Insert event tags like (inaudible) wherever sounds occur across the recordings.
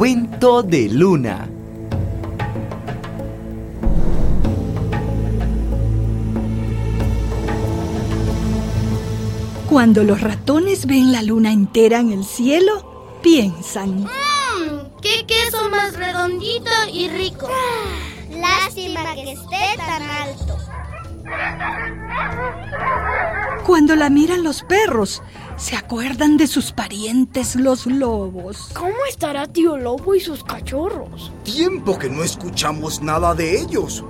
cuento de Luna. Cuando los ratones ven la luna entera en el cielo, piensan. Mmm, qué queso más redondito y rico. Lástima que esté tan alto. Cuando la miran los perros, se acuerdan de sus parientes los lobos. ¿Cómo estará tío lobo y sus cachorros? Tiempo que no escuchamos nada de ellos.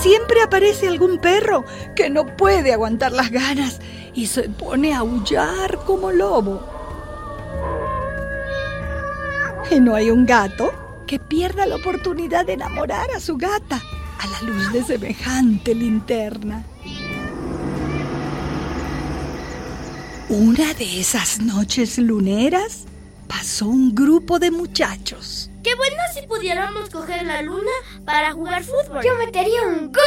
Siempre aparece algún perro que no puede aguantar las ganas y se pone a aullar como lobo. Y no hay un gato que pierda la oportunidad de enamorar a su gata a la luz de semejante linterna. Una de esas noches luneras pasó un grupo de muchachos. Qué bueno si pudiéramos coger la luna para jugar fútbol. Yo metería un gol.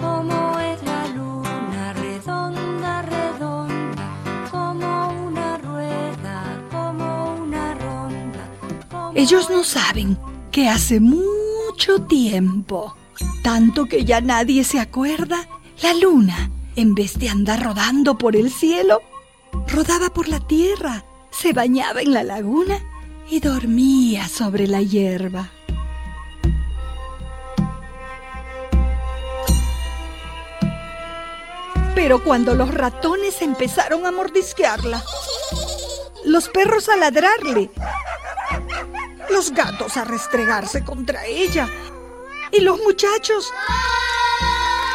(laughs) Como es la luna redonda, redonda, como una rueda, como una ronda. como Ellos no saben que hace mucho tiempo, tanto que ya nadie se acuerda, la luna, en vez de andar rodando por el cielo, rodaba por la tierra, se bañaba en la laguna y dormía sobre la hierba. Pero cuando los ratones empezaron a mordisquearla, los perros a ladrarle, los gatos a restregarse contra ella y los muchachos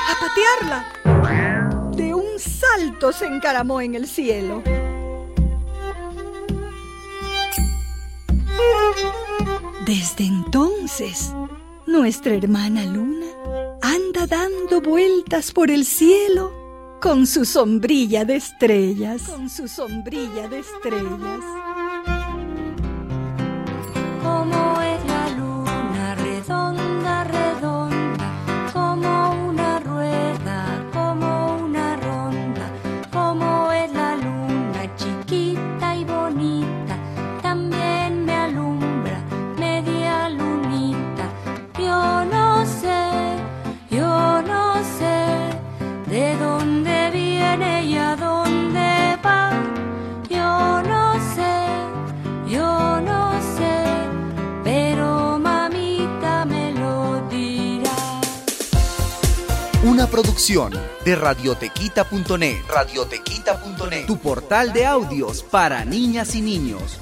a patearla. Salto se encaramó en el cielo. Desde entonces, nuestra hermana Luna anda dando vueltas por el cielo con su sombrilla de estrellas. Con su sombrilla de estrellas. Viene y a dónde va. Yo no sé, yo no sé, pero mamita me lo dirá. Una producción de radiotequita.net. Radiotequita.net. Tu portal de audios para niñas y niños.